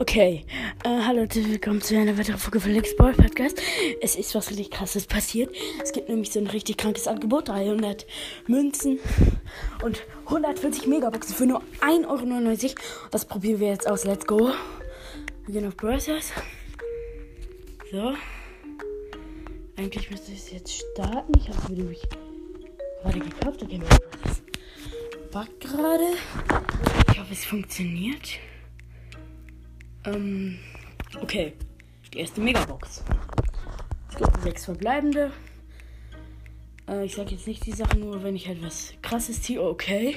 Okay, äh, hallo und willkommen zu einer weiteren Folge von Lex Ball Podcast. Es ist was richtig krasses passiert. Es gibt nämlich so ein richtig krankes Angebot: 300 Münzen und 140 Megaboxen für nur 1,99 Euro. Das probieren wir jetzt aus. Let's go. Wir gehen auf Brothers. So. Eigentlich müsste ich es jetzt starten. Ich habe es nämlich gerade gekauft. Okay. Backt gerade. Ich hoffe, es funktioniert. Ähm, okay. Die erste Megabox. Es gibt sechs verbleibende. Äh, ich sag jetzt nicht die Sachen nur, wenn ich halt was krasses ziehe. Okay.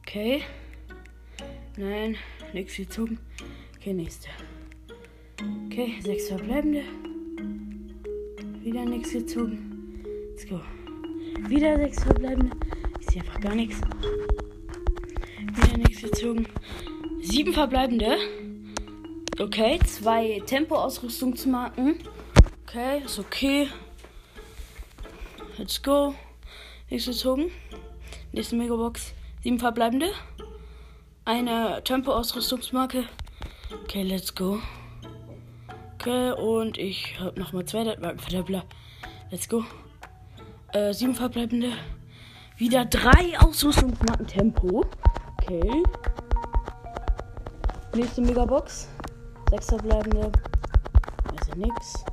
Okay. Nein, nichts gezogen. Okay, nächste. Okay, sechs verbleibende. Wieder nichts gezogen. Let's go. Wieder sechs verbleibende. Ich sehe einfach gar nichts. Wieder nichts gezogen. Sieben verbleibende. Okay, zwei Tempo-Ausrüstungsmarken. Okay, ist okay. Let's go. Nächste gezogen. Nächste Megabox. Sieben verbleibende. Eine Tempo-Ausrüstungsmarke. Okay, let's go. Okay, und ich habe nochmal zwei Markenverdoppler. Let's go. Äh, sieben verbleibende. Wieder drei Ausrüstungsmarken Tempo. Okay. Nächste Megabox. Sechs verbleibende. Also nix.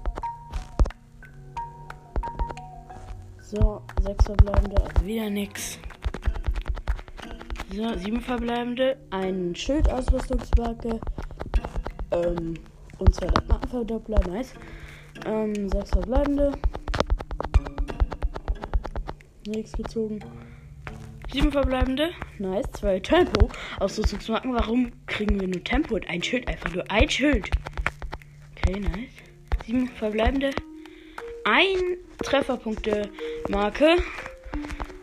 So, sechs verbleibende. Also wieder nix. So, sieben verbleibende. Ein Schildausrüstungsmarke. Ähm, und zwei Markenverdoppler. Nice. Ähm, sechs verbleibende. Nichts gezogen. Sieben verbleibende. Nice. Zwei Tempo. Ausrüstungsmarken. Warum kriegen wir nur Tempo und ein Schild? Einfach nur ein Schild. Okay, nice. Sieben verbleibende. Ein Trefferpunkte Marke.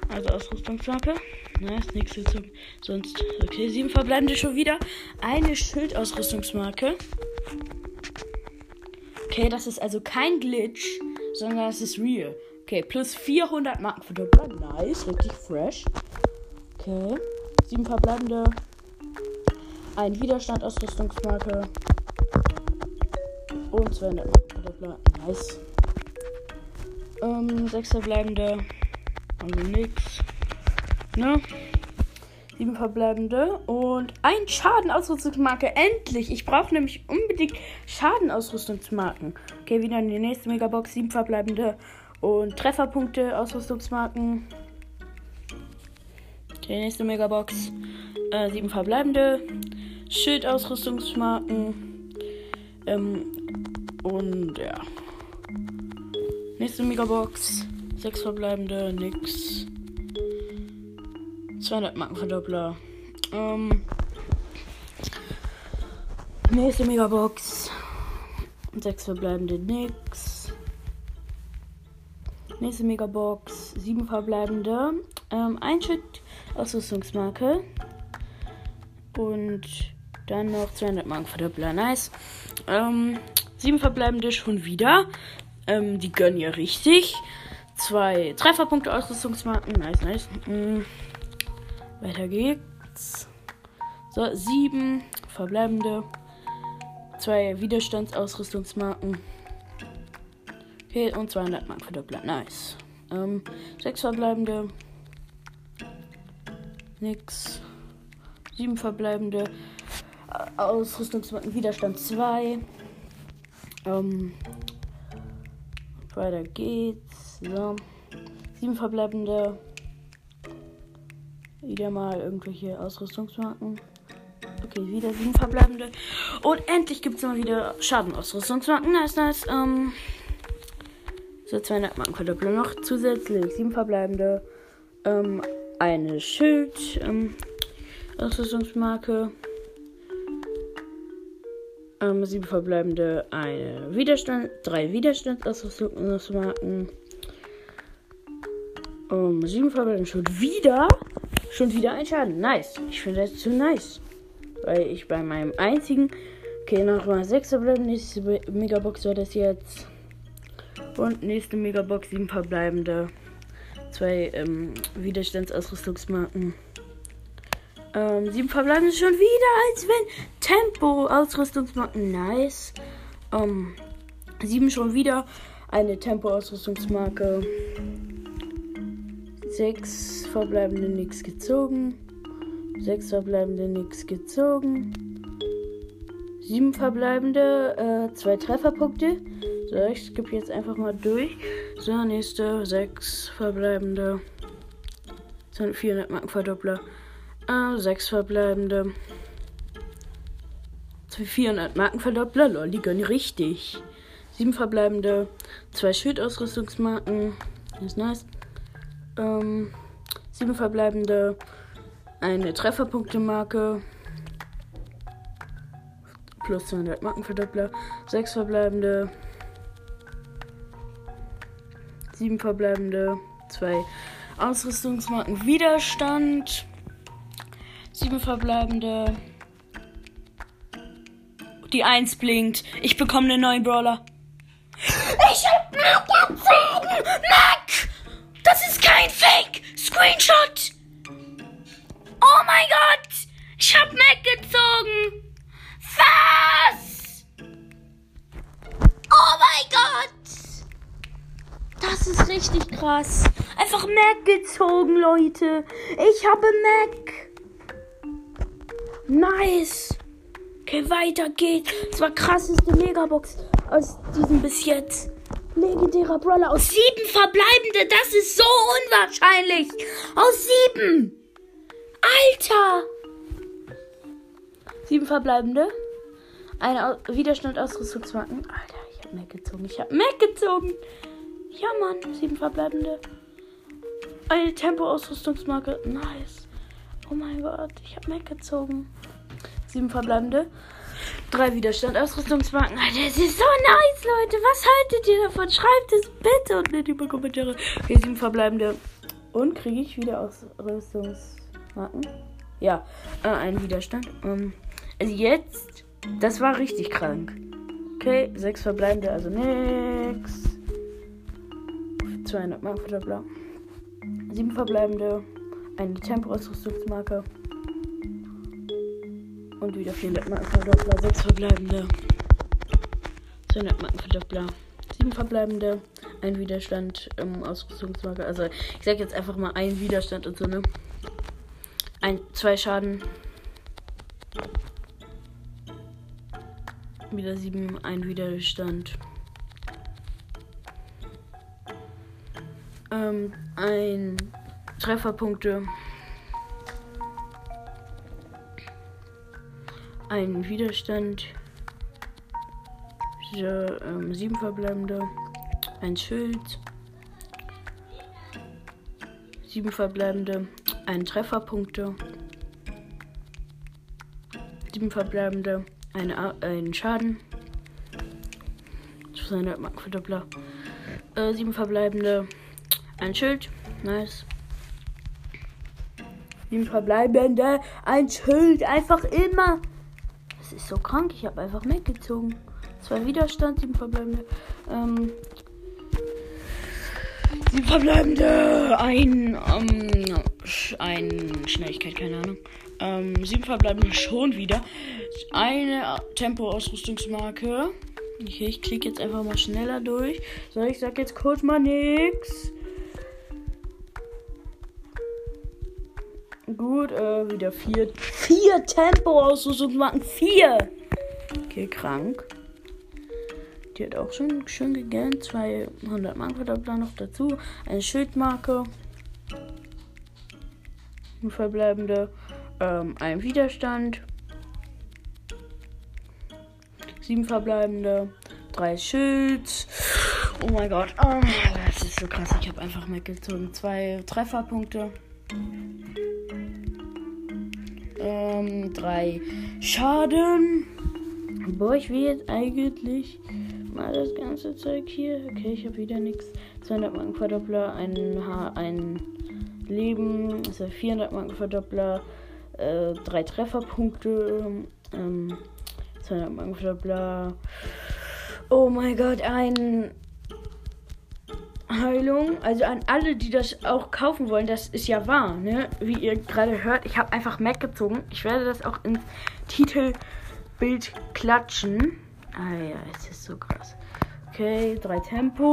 Also Ausrüstungsmarke. Nice, nichts gezogen. Sonst. Okay, sieben verbleibende schon wieder. Eine Schildausrüstungsmarke. Okay, das ist also kein Glitch, sondern das ist real. Okay, plus 400 Marken für Doppler. Nice, richtig fresh. Okay. Sieben verbleibende. Ein Widerstand Ausrüstungsmarke. Und 200 Doppler. Nice. Ähm, sechs verbleibende. Also nix. Ne? Sieben verbleibende. Und ein Schadenausrüstungsmarke. Endlich! Ich brauche nämlich unbedingt Schadenausrüstungsmarken. Okay, wieder in die nächste Megabox. Sieben verbleibende. Und Trefferpunkte, Ausrüstungsmarken. Die nächste Megabox. Äh, sieben verbleibende. Schildausrüstungsmarken. Ähm, und ja. Nächste Megabox. Sechs verbleibende. Nix. 200 Markenverdoppler. Ähm, nächste Megabox. Sechs verbleibende. Nix. Nächste Megabox. Sieben verbleibende. Ähm, ein Schild Ausrüstungsmarke. Und dann noch 200 Marken Verdoppler. Nice. Ähm, sieben verbleibende schon wieder. Ähm, die gönnen ja richtig. Zwei Trefferpunkte Ausrüstungsmarken. Nice, nice. Mhm. Weiter geht's. So, sieben verbleibende. Zwei Widerstandsausrüstungsmarken. Okay, und 200 Marken Verdoppler. Nice. Ähm, sechs verbleibende. Nix. Sieben verbleibende. Ausrüstungsmarken Widerstand 2. Ähm, weiter geht's. So. Sieben verbleibende. Wieder mal irgendwelche Ausrüstungsmarken. Okay, wieder sieben verbleibende. Und endlich gibt es mal wieder Schadenausrüstungsmarken. Nice, nice. Ähm, so 200 Marken Verdoppler noch zusätzlich. Sieben verbleibende. Ähm, eine Schild. Ähm, Ausrüstungsmarke. Ähm, sieben verbleibende, eine Widerstand, drei Widerstandsausrüstungsmarken. Um, sieben verbleibende schon wieder. Schon wieder ein Schaden. Nice. Ich finde das zu nice. Weil ich bei meinem einzigen. Okay, nochmal sechs verbleibende. Nächste Megabox war das jetzt. Und nächste Megabox, sieben verbleibende. Zwei ähm, Widerstandsausrüstungsmarken. Ähm, sieben verbleiben schon wieder, als wenn Tempo, Ausrüstungsmarken, nice. Ähm, sieben schon wieder, eine Tempo-Ausrüstungsmarke. Sechs verbleibende nix gezogen. Sechs verbleibende nix gezogen. Sieben verbleibende, äh, zwei Trefferpunkte. So, ich skippe jetzt einfach mal durch. So, nächste, sechs verbleibende. 400 Marken Verdoppler. Äh, sechs verbleibende. 400 Marken Verdoppler. Lol, die gönnen richtig. Sieben verbleibende. Zwei Schildausrüstungsmarken. Das ist nice. Ähm, sieben verbleibende. Eine Trefferpunktemarke. Plus 200 Markenverdoppler. Sechs verbleibende. Sieben verbleibende. Zwei Ausrüstungsmarken Widerstand. Sieben verbleibende. Die Eins blinkt. Ich bekomme einen neuen Brawler. Ich hab Mac gezogen! Mac! Das ist kein Fake! Screenshot! Oh mein Gott! Ich hab Mac gezogen! Was? Oh mein Gott! Das ist richtig krass. Einfach Mac gezogen, Leute. Ich habe Mac. Nice. Okay, weiter geht's. Das war krasseste Megabox aus diesem bis jetzt. Legendärer Brawler aus sieben verbleibende. Das ist so unwahrscheinlich. Aus sieben. Alter. Sieben verbleibende. Eine Widerstand Ausrüstungsmarken. Alter, ich hab Mac gezogen. Ich hab Mac gezogen. Ja, Mann. Sieben verbleibende. Eine Tempo-Ausrüstungsmarke. Nice. Oh mein Gott, ich hab Mac gezogen. Sieben verbleibende. Drei Widerstand, Ausrüstungsmarken. Alter, das ist so nice, Leute. Was haltet ihr davon? Schreibt es bitte unten in die Kommentare. Okay, sieben verbleibende. Und kriege ich wieder Ausrüstungsmarken? Ja, äh, einen Widerstand. Ähm, also jetzt, das war richtig krank. Okay, sechs verbleibende, also nix. 200 Marken Verdoppler. Sieben verbleibende. Eine Tempo-Ausrüstungsmarke. Und wieder 400 Marken Verdoppler. Sechs verbleibende. 200 Marken Verdoppler. Sieben verbleibende. Ein Widerstand im Ausrüstungsmarke. Also ich sag jetzt einfach mal ein Widerstand und so, ne? Ein, zwei Schaden. Wieder sieben, ein Widerstand. Ähm, ein Trefferpunkte. Ein Widerstand. So, ähm, sieben verbleibende. Ein Schild. Sieben verbleibende. Ein Trefferpunkte. Sieben verbleibende. Eine, ein Schaden. 200 Mark Verdoppler. Äh, sieben verbleibende. Ein Schild. Nice. Sieben verbleibende. Ein Schild. Einfach immer. Das ist so krank. Ich habe einfach mitgezogen. Zwei Widerstand. Sieben verbleibende. Ähm. Sieben verbleibende. Ein. Ähm, ein Schnelligkeit, keine Ahnung. Ähm, sieben verbleibende schon wieder. Eine Tempo-Ausrüstungsmarke. Okay, ich klicke jetzt einfach mal schneller durch. So, ich sag jetzt kurz mal nix. Gut, äh, wieder vier. Vier Tempo-Ausrüstungsmarken. Vier! Okay, krank. Die hat auch schon schön gegönnt. 200 Markenverdoppler noch dazu. Eine Schildmarke. Ein verbleibende. Ähm, ein Widerstand. Sieben verbleibende. Drei Schild. Oh mein Gott. Oh, das ist so krass. Ich habe einfach mitgezogen. Zwei Trefferpunkte. Ähm, drei Schaden. Boah, ich will jetzt eigentlich mal das ganze Zeug hier. Okay, ich habe wieder nichts. 200 Marken Verdoppler, ein, ha ein Leben, also 400 Marken Verdoppler, äh, drei Trefferpunkte, ähm, 200 Marken Verdoppler. Oh mein Gott, ein Heilung. Also an alle, die das auch kaufen wollen, das ist ja wahr, ne? Wie ihr gerade hört, ich habe einfach Mac gezogen. Ich werde das auch ins Titelbild klatschen. Ah ja, es ist so krass. Okay, drei Tempo.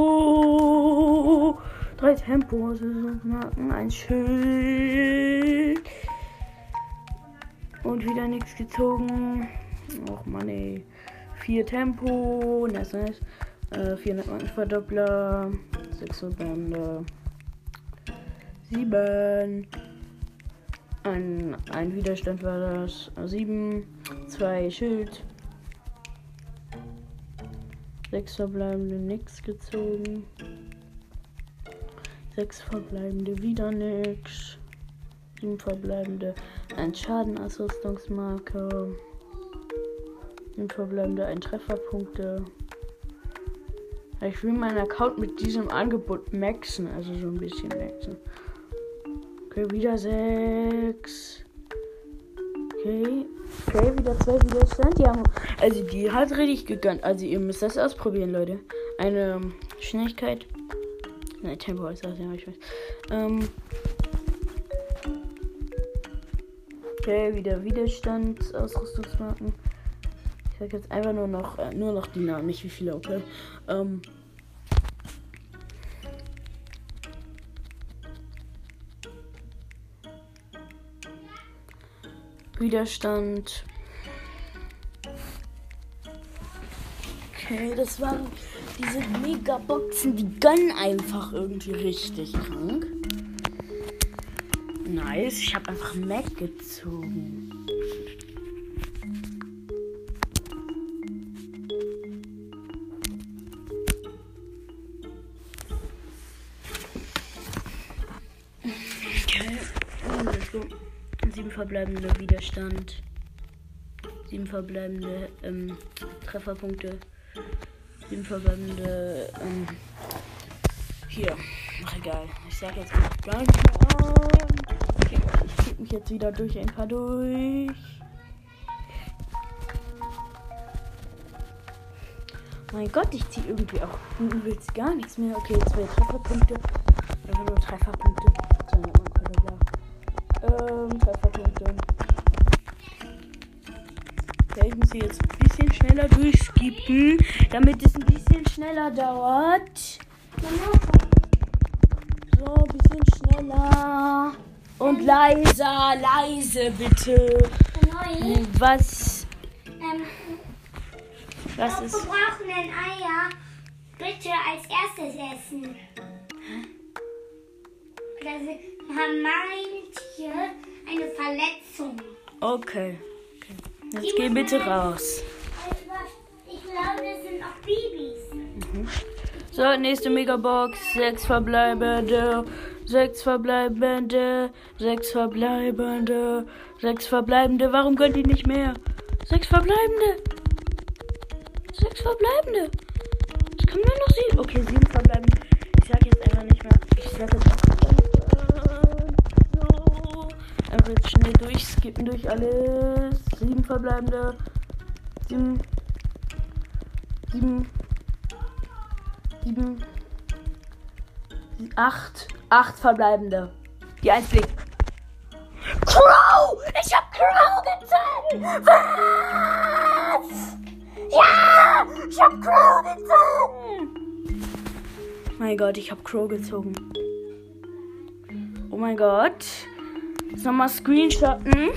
Drei Tempo, Marken, ein Schild. Und wieder nichts gezogen. Och Mann, ey. Vier Tempo. Nice, nice. Äh, 400 Marken Verdoppler. 600 Bände. 7. Ein, ein Widerstand war das. 7. Zwei Schild. Sechs verbleibende nix gezogen. Sechs verbleibende wieder nix. Sieben verbleibende ein Schadenausrüstungsmarker. Sieben verbleibende ein Trefferpunkte. Ich will meinen Account mit diesem Angebot maxen, also so ein bisschen maxen. Okay, wieder sechs. Okay. Okay, wieder zwei Widerstand. Die haben, also die hat richtig gegönnt. Also ihr müsst das ausprobieren, Leute. Eine Schnelligkeit. Ne, Tempo ist das, ja, ich weiß. Ähm. Okay, wieder Widerstandsausrüstungsmarken. Sag jetzt einfach nur noch, äh, nur noch die Namen, nicht wie viele, okay. Ähm. Widerstand. Okay, das waren diese Megaboxen, die gönnen einfach irgendwie richtig krank. Nice, ich habe einfach Mac gezogen. Verbleibende Widerstand, sieben verbleibende ähm, Trefferpunkte, sieben verbleibende ähm, hier. Ach egal, ich sag jetzt gar nicht mehr an. Okay, ich krieg mich jetzt wieder durch ein paar durch. Mein Gott, ich ziehe irgendwie auch übelst gar nichts mehr. Okay, zwei Trefferpunkte. Einfach nur Trefferpunkte. Ähm, Trefferpunkte. Okay, ich muss hier jetzt ein bisschen schneller durchskippen, damit es ein bisschen schneller dauert. So, ein bisschen schneller. Und leiser, leise bitte. Was? Ähm, Was wir ist? brauchen Eier. Bitte als erstes essen. Oder haben manche eine Verletzung. Okay. okay. Jetzt geh bitte raus. Ich glaube, das sind auch Babys. So, nächste Megabox. Sechs verbleibende. Sechs verbleibende. Sechs verbleibende. Sechs verbleibende. Warum könnt ihr nicht mehr? Sechs verbleibende. Sechs verbleibende. Das kann man noch sehen. Okay, sieben verbleibende. Ich sag jetzt einfach nicht mehr. Ich sag jetzt einfach. Jetzt schnell durchskippen durch alles. Sieben verbleibende. Sieben. Sieben. Sieben. Acht. Acht verbleibende. Die eins. Crow! Ich hab Crow gezogen! Was? Ja! Ich hab Crow gezogen! Mein Gott, ich hab Crow gezogen. Oh mein Gott. Jetzt nochmal screenshotten.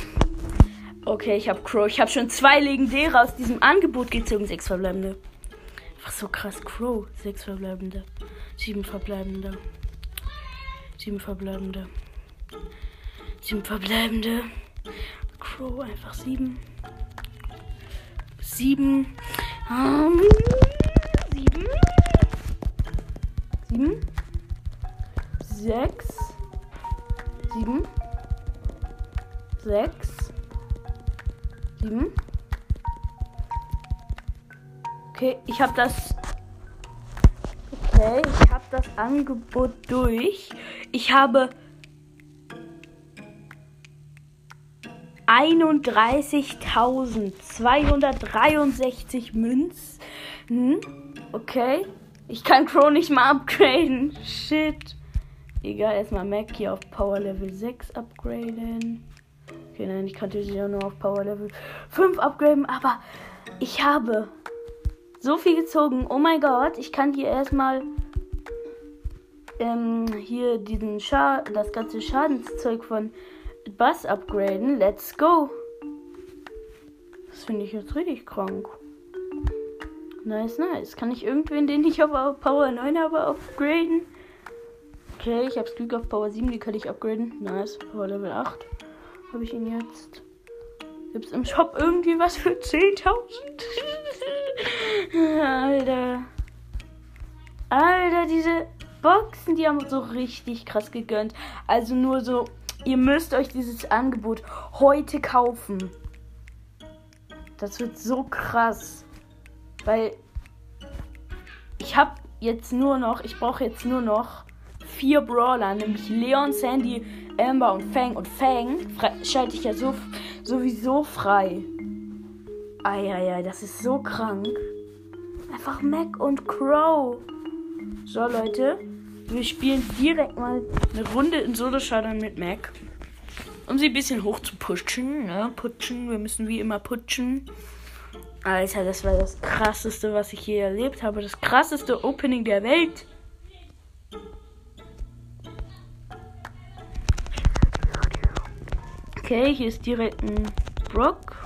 Okay, ich hab Crow. Ich hab schon zwei legendäre aus diesem Angebot gezogen. Sechs verbleibende. Einfach so krass. Crow. Sechs verbleibende. Sieben verbleibende. Sieben verbleibende. Sieben verbleibende. Crow einfach sieben. Sieben. Ähm, sieben. Sieben. Sechs. Ich habe das. Okay, ich habe das Angebot durch. Ich habe 31.263 Münzen. Okay. Ich kann Crow nicht mal upgraden. Shit. Egal, erstmal Mac hier auf Power Level 6 upgraden. Okay, nein, ich konnte sie ja nur auf Power Level 5 upgraden, aber ich habe so viel gezogen. Oh mein Gott, ich kann hier erstmal ähm, hier diesen Scha das ganze Schadenszeug von Bass upgraden. Let's go. Das finde ich jetzt richtig krank. Nice, nice. Kann ich irgendwen, den ich auf Power 9 habe, upgraden? Okay, ich habe Glück auf Power 7, die kann ich upgraden. Nice. Power Level 8 habe ich ihn jetzt. Gibt es im Shop irgendwie was für 10.000? Alter. Alter, diese Boxen, die haben so richtig krass gegönnt. Also nur so, ihr müsst euch dieses Angebot heute kaufen. Das wird so krass. Weil ich habe jetzt nur noch, ich brauche jetzt nur noch vier Brawler, nämlich Leon, Sandy, Amber und Fang. Und Fang schalte ich ja so, sowieso frei. Eieiei, das ist so krank. Einfach Mac und Crow. So, Leute. Wir spielen direkt mal eine Runde in Solo Showdown mit Mac. Um sie ein bisschen hoch zu pushen. Ne? Putschen. Wir müssen wie immer putschen. Alter, das war das krasseste, was ich je erlebt habe. Das krasseste Opening der Welt. Okay, hier ist direkt ein Brock.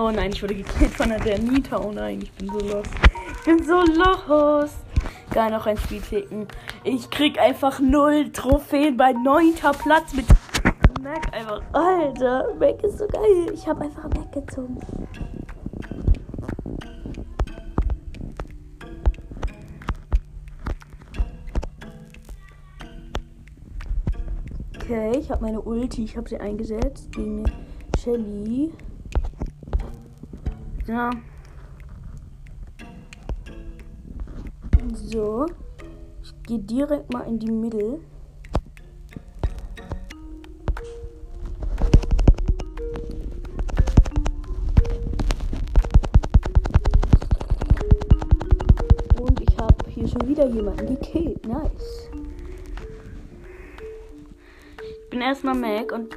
Oh nein, ich wurde gekillt von der Nita. Oh nein, ich bin so lost. Ich bin so lost. Gar noch ein Spiel klicken. Ich krieg einfach null Trophäen bei neunter Platz mit Mac einfach. Alter, Mac ist so geil. Ich habe einfach Mac gezogen. Okay, ich habe meine Ulti, ich habe sie eingesetzt gegen Shelly. Ja. So. Ich gehe direkt mal in die Mitte. Und ich habe hier schon wieder jemanden gekillt. Nice. bin erstmal Mac und.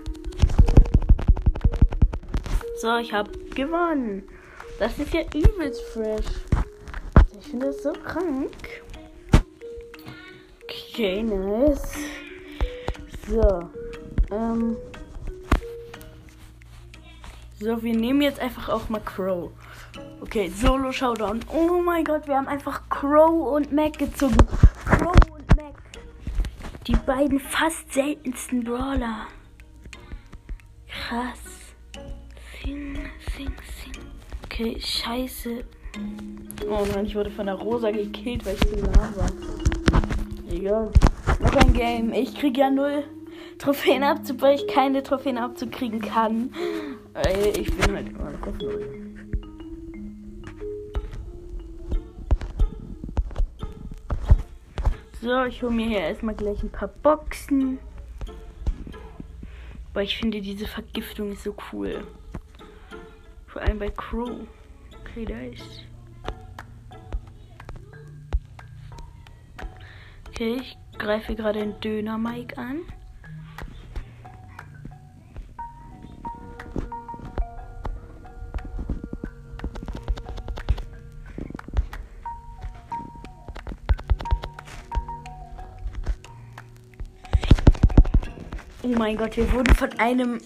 So, ich habe gewonnen. Das ist ja übelst fresh. Ich finde das so krank. Okay, nice. So. Ähm. So, wir nehmen jetzt einfach auch mal Crow. Okay, Solo Showdown. Oh mein Gott, wir haben einfach Crow und Mac gezogen. Crow die beiden fast seltensten Brawler. Krass. Sing. Okay, scheiße. Oh nein, ich wurde von der Rosa gekillt, weil ich zu lahm war. Egal. Noch ein Game. Ich krieg ja null Trophäen abzu, weil ich keine Trophäen abzukriegen kann. Ich bin halt immer null. So, ich hole mir hier erstmal gleich ein paar Boxen. Aber ich finde diese Vergiftung ist so cool. Vor allem bei Crow. Okay, da ist. Okay, ich greife gerade den Döner-Mike an. Oh mein Gott, wir wurden von einem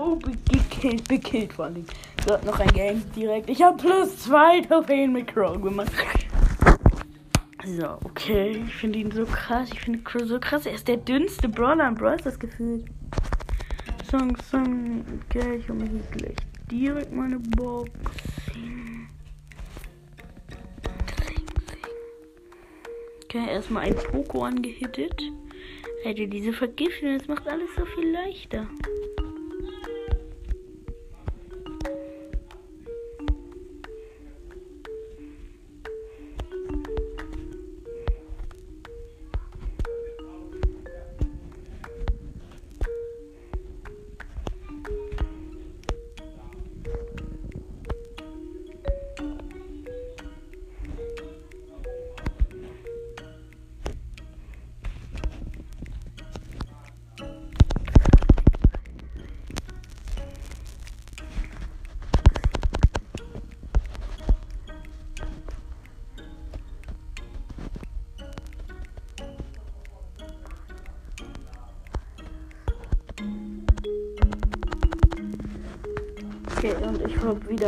Oh, gekillt, bekillt vor allem. So, noch ein Game direkt. Ich habe plus zwei Trophäen mit Crow gemacht. So, okay. Ich finde ihn so krass. Ich finde Crow so krass. Er ist der dünnste Brawler im Brawl das gefühlt. Song, Song. Okay, ich hole mir hier gleich direkt meine Box. Okay, erstmal ein Poko angehittet. Alter, diese Vergiftung, das macht alles so viel leichter.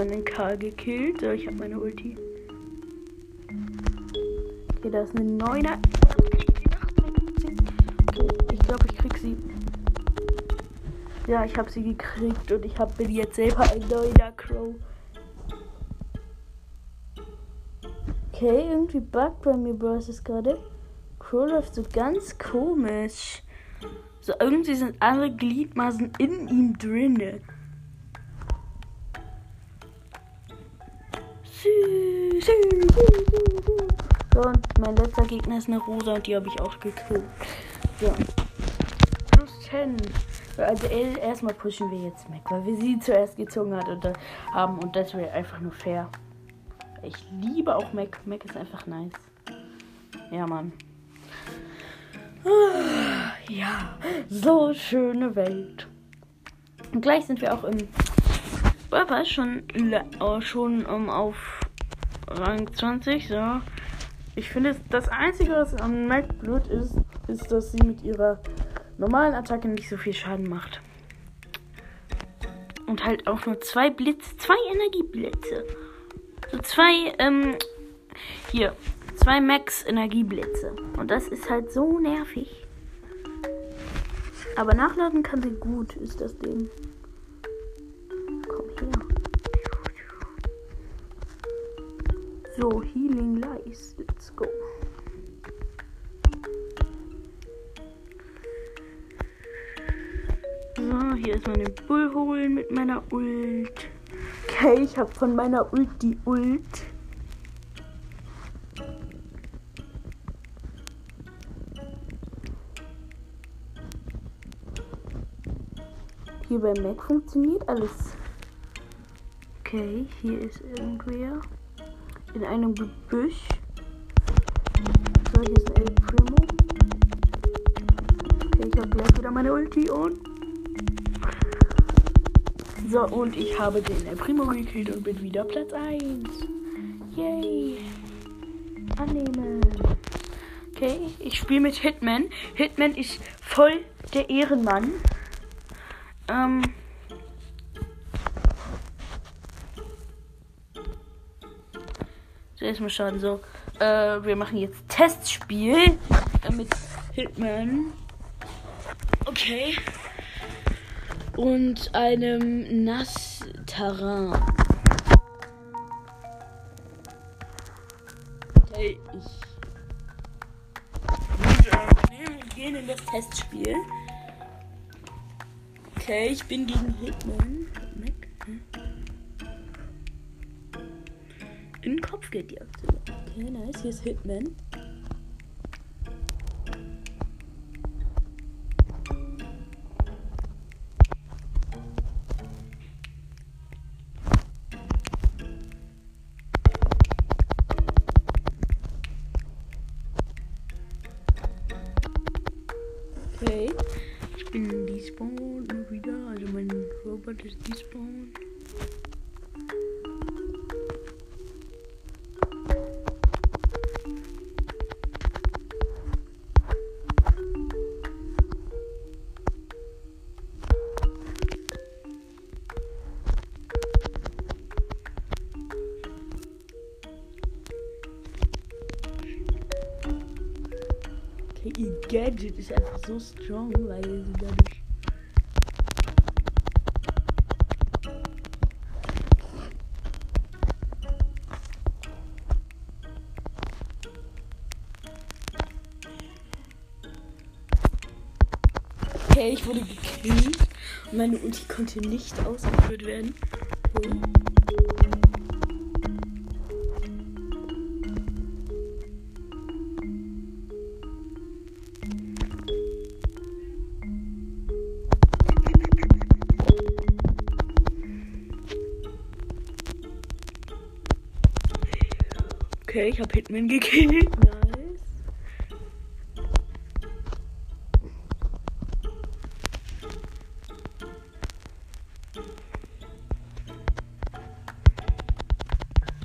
Habe wieder einen Karl gekillt. Ich habe meine Ulti. Okay, da ist eine Neuner. Okay, ich glaube, ich krieg sie. Ja, ich habe sie gekriegt und ich hab, bin jetzt selber ein neuer Crow. Okay, irgendwie buggt bei mir Bros ist gerade. Crow läuft so ganz komisch. So irgendwie sind alle Gliedmaßen in ihm drinne. So, und mein letzter Gegner ist eine Rosa und die habe ich auch gekillt. So. Plus 10. Also erstmal pushen wir jetzt Mac, weil wir sie zuerst gezogen hat und, haben und das wäre einfach nur fair. Ich liebe auch Mac. Mac ist einfach nice. Ja, Mann. Ja, so schöne Welt. Und gleich sind wir auch im Papa schon, oh, schon um, auf Rang 20. So. Ich finde, das Einzige, was an Mac blöd ist, ist, dass sie mit ihrer normalen Attacke nicht so viel Schaden macht. Und halt auch nur zwei Blitze, zwei Energieblitze. So zwei, ähm, hier, zwei Max Energieblitze. Und das ist halt so nervig. Aber nachladen kann sie gut, ist das Ding. So, Healing Lies. Let's go. So, hier ist meine Bull holen mit meiner Ult. Okay, ich habe von meiner Ult die Ult. Hier beim Mac funktioniert alles. Okay, hier ist irgendwer. In einem Gebüsch. So, hier ist ein El Primo. Okay, ich habe gleich wieder meine Ulti und. So, und ich habe den El Primo gekillt und bin wieder Platz 1. Yay. Annehmen. Okay, ich spiele mit Hitman. Hitman ist voll der Ehrenmann. Ähm. So, erstmal schauen. So, äh, wir machen jetzt Testspiel äh, mit Hitman. Okay. Und einem Nass-Terrain. Okay, ich. Wir gehen in das Testspiel. Okay, ich bin gegen Hitman. In den Kopf gedirkt. Okay, nice. Hier ist Hitman. Okay. Ich bin despawn wieder. Also mein Robot ist despawn. Gadget ist einfach so strong, weil sie dadurch. Okay, ich wurde gekillt meine Ulti konnte nicht ausgeführt werden. Okay. Ich habe Hitman gekillt. Nice.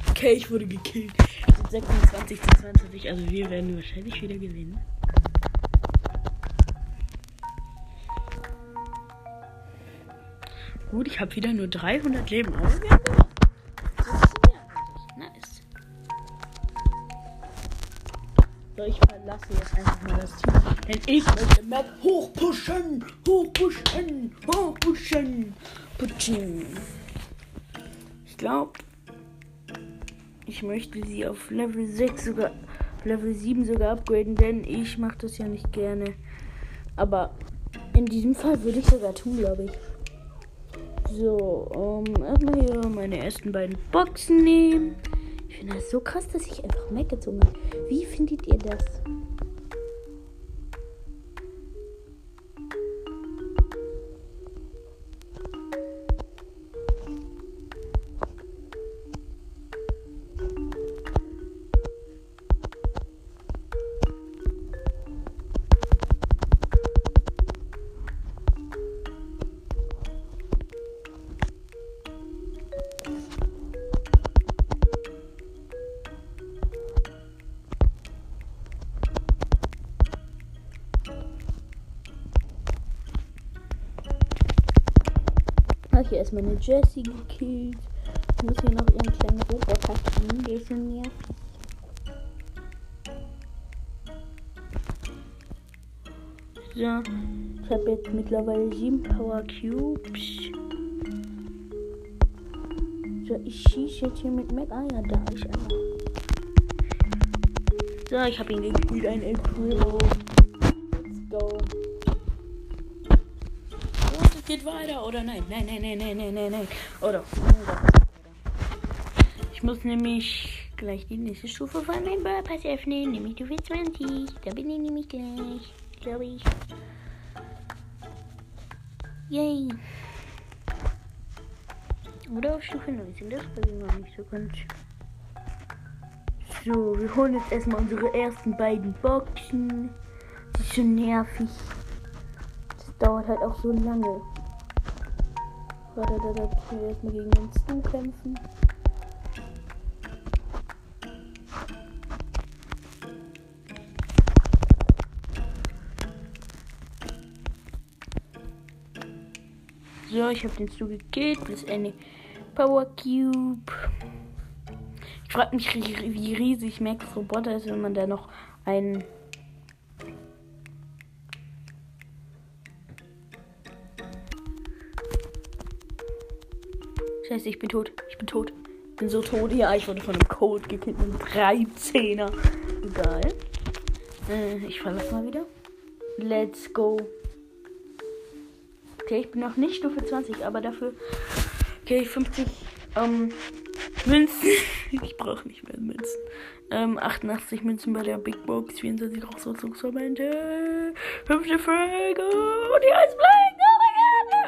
Okay, ich wurde gekillt. Es sind 26 zu 20, also wir werden wahrscheinlich wieder gewinnen. gut. Ich habe wieder nur 300 Leben. Aber. Map hochpushen. Hochpushen. Hochpushen. Pushen. Ich glaube, ich möchte sie auf Level 6 sogar, Level 7 sogar upgraden, denn ich mache das ja nicht gerne. Aber in diesem Fall würde ich sogar tun, glaube ich. So, um, erstmal hier meine ersten beiden Boxen nehmen. Ich finde das so krass, dass ich einfach Mac gezogen habe. Wie findet ihr das? Hab hier erstmal eine Jessie gekillt. Ich muss hier noch ihren kleinen Roboter killen, der ist so nervig. So, ich habe jetzt mittlerweile sieben Power Cubes. So, ich schieße jetzt hier mit Mac. Ah ja, da ist er. So, ich habe ihn gekillt, ein El Primo. Geht weiter, oder nein? Nein, nein, nein, nein, nein, nein, nein. Oder? Ich muss nämlich gleich die nächste Stufe von meinem Burpass öffnen, nämlich Stufe 20. Da bin ich nämlich gleich, glaube ich. Yay. Oder auf Stufe 19, das weiß ich noch nicht so ganz. So, wir holen jetzt erstmal unsere ersten beiden Boxen. Das ist schon nervig. Das dauert halt auch so lange. Warte, da, da, hier erstmal gegen den Stu kämpfen. So, ich habe den Stu gekillt. Plus eine Power Cube. Ich frage mich, wie riesig Max Roboter ist, wenn man da noch einen Scheiße, ich bin tot. Ich bin tot. Ich bin so tot. Ja, ich wurde von einem Code gekillt. Mit 13er. Egal. Äh, ich verlasse mal wieder. Let's go. Okay, ich bin noch nicht Stufe 20, aber dafür. Okay, 50 ähm, Münzen. ich brauche nicht mehr Münzen. Ähm, 88 Münzen bei der Big Box, 24 Rausauszugsverbände. Fünfte Folge. Und die heißt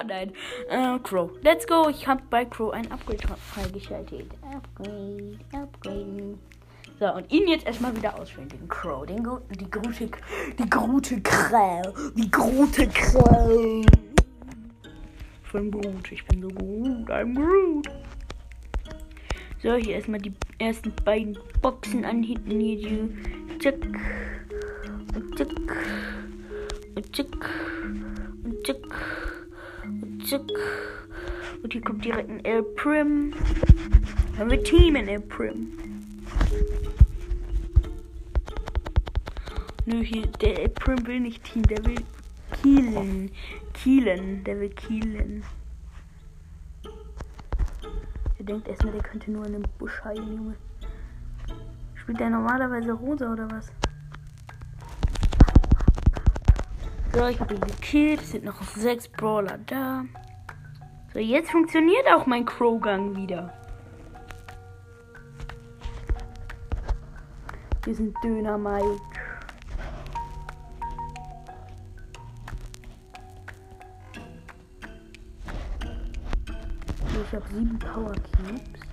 Nein. Äh, Crow. Let's go. Ich habe bei Crow ein Upgrade freigeschaltet. Upgrade. Upgrade. So, und ihn jetzt erstmal wieder auswählen, den Crow. Den, Gru- die Grute, die Grute Krall. Die Grute Krall. Von Groot. Ich bin so gut. I'm Groot. So, hier erstmal die ersten beiden Boxen anhitten. Hier die. Zack. Und zack. Und zack. Und zack. Und zack. Und hier kommt direkt ein El Prim. Haben wir Team in El Prim. Nö, hier, der El Prim will nicht Team, der will Kielen. Kielen, der will Kielen. Der denkt erstmal, der könnte nur in einem Busch heilen, Junge. Spielt der normalerweise rosa oder was? So, ich habe ihn gekillt. Es sind noch sechs Brawler da. So, jetzt funktioniert auch mein Crow-Gang wieder. Wir sind Döner Mike. Ich habe sieben Power Cubes.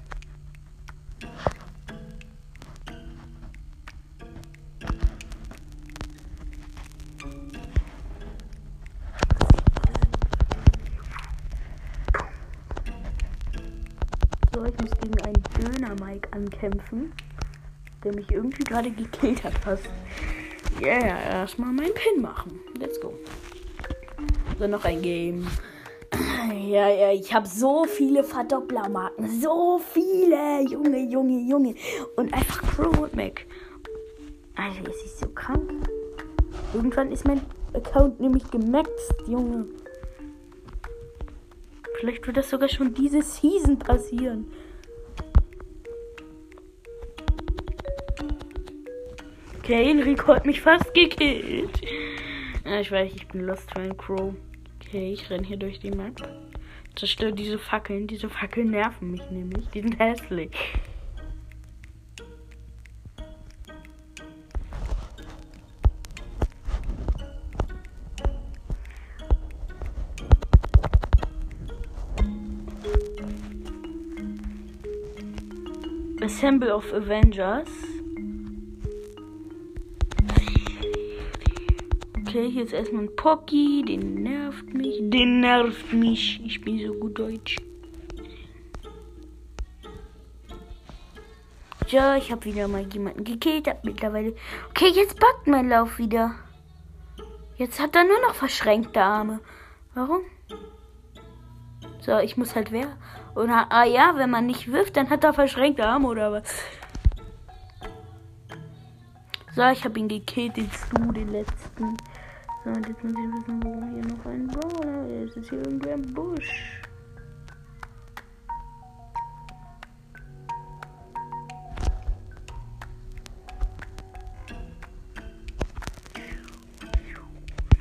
Ankämpfen, der mich irgendwie gerade gekillt hat fast. Ja, yeah, erstmal meinen Pin machen. Let's go. So, noch ein Game. Ja, ja, ich habe so viele Verdopplermarken. So viele. Junge, Junge, Junge. Und einfach Crow und Mac. Alter, es ist so krank. Irgendwann ist mein Account nämlich gemaxt, Junge. Vielleicht wird das sogar schon diese Season passieren. Okay, Enrico hat mich fast gekillt. Ja, ich weiß, ich bin Lost Train Crow. Okay, ich renne hier durch die Map. Zerstöre diese Fackeln. Diese Fackeln nerven mich nämlich. Die sind hässlich. Assemble of Avengers. Okay, hier ist erstmal ein Pocky, den nervt mich, den nervt mich. Ich bin so gut Deutsch. Ja, ich habe wieder mal jemanden gekillt, hab mittlerweile. Okay, jetzt backt mein Lauf wieder. Jetzt hat er nur noch verschränkte Arme. Warum? So, ich muss halt wer? Oder, ah ja, wenn man nicht wirft, dann hat er verschränkte Arme oder was? So, ich habe ihn gekillt, den Stu, den letzten. So, und jetzt muss ich wissen, wo hier noch ein Brawler ist. Ist hier irgendwer im Busch?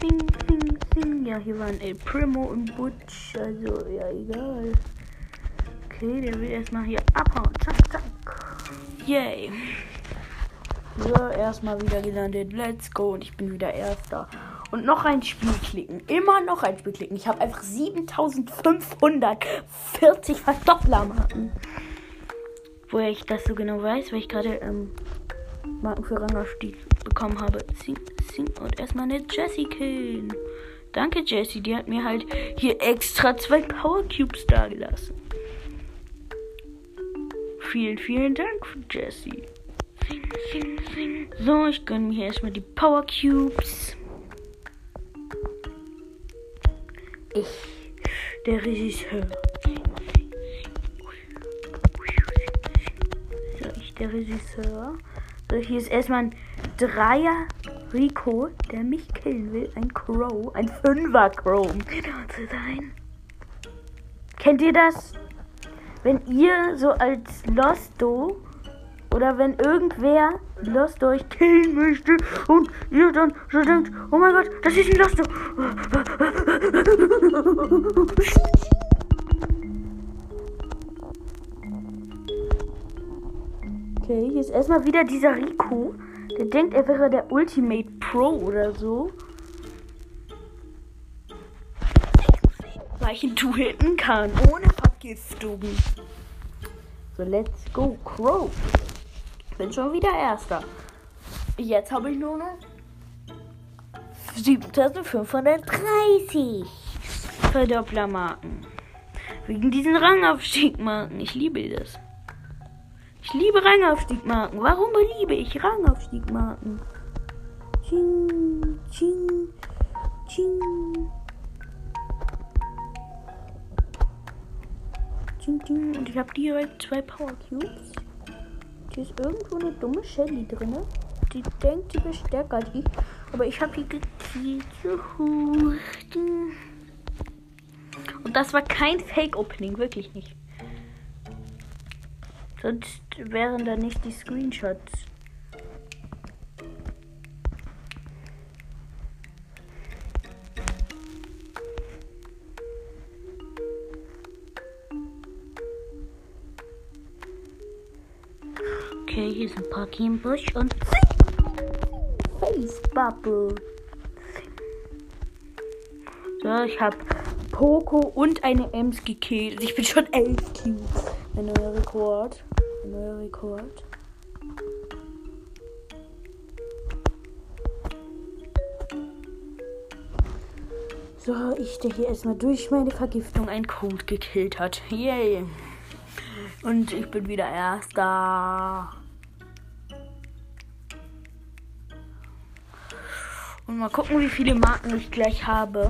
Ding, ding, ding. Ja, hier waren El Primo und Butch. Also, ja, egal. Okay, der will erstmal hier abhauen. Zack, zack. Yay. So, erstmal wieder gelandet. Let's go. Und ich bin wieder Erster. Und noch ein Spiel klicken. Immer noch ein Spiel klicken. Ich habe einfach 7540 Verdopplermarken. Woher ich das so genau weiß, weil ich gerade ähm, Marken für Rangaufstieg bekommen habe. Sing, sing und erstmal eine Jessie killen. Danke, Jessie. Die hat mir halt hier extra zwei Power Cubes dagelassen. Vielen, vielen Dank, Jessie. So, ich gönne mir erstmal die Power Cubes. Ich, der Regisseur. So, ich, der Regisseur. So, hier ist erstmal ein Dreier Rico, der mich killen will. Ein Crow, ein Fünfer Crow, um genau zu sein. Kennt ihr das? Wenn ihr so als Losto oder wenn irgendwer Lost euch killen möchte und ihr dann so denkt, oh mein Gott, das ist ein Lost. Okay, hier ist erstmal wieder dieser Rico. Der denkt, er wäre der Ultimate Pro oder so. Weil ich ihn two-hitten kann, ohne Vergiftung. So, let's go, Crow. Ich bin schon wieder Erster. Jetzt habe ich nur noch 7530 Verdopplermarken. Wegen diesen Rangaufstiegmarken. Ich liebe das. Ich liebe Rangaufstiegmarken. Warum liebe ich Rangaufstiegmarken? Ching, ching, ching. Und ich habe direkt zwei Power Cubes. Hier ist irgendwo eine dumme Shelly drin. Die denkt, sie wäre stärker als ich. Aber ich habe die gekillt. Und das war kein Fake-Opening, wirklich nicht. Sonst wären da nicht die Screenshots. Hier ist ein Parky im Busch und Face Bubble. So, ich habe Poco und eine Ems gekillt. Ich bin schon 11 Cubes. Ein neuer Rekord. Ein neuer Rekord. So, ich, der hier erstmal durch meine Vergiftung einen Code gekillt hat. Yay. Und ich bin wieder Erster. Und mal gucken, wie viele Marken ich gleich habe.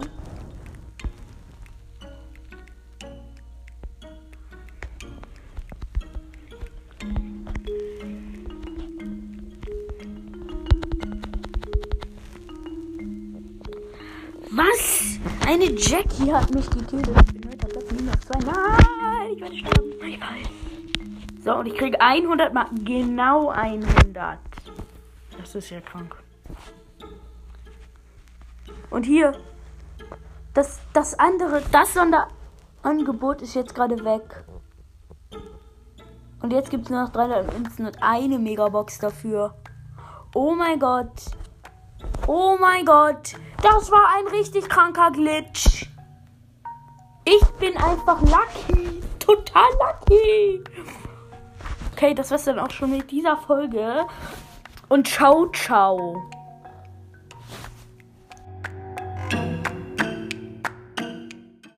Was? Eine Jackie hat mich getötet. Ich bin heute auf minus 2. Nein, ich werde sterben. Ich weiß. So, und ich kriege 100 Marken. Genau 100. Das ist ja krank. Und hier. Das, das andere, das Sonderangebot ist jetzt gerade weg. Und jetzt gibt es nur noch 300 Münzen und eine Megabox dafür. Oh mein Gott. Oh mein Gott. Das war ein richtig kranker Glitch. Ich bin einfach lucky. Total lucky. Okay, das war's dann auch schon mit dieser Folge. Und ciao, ciao.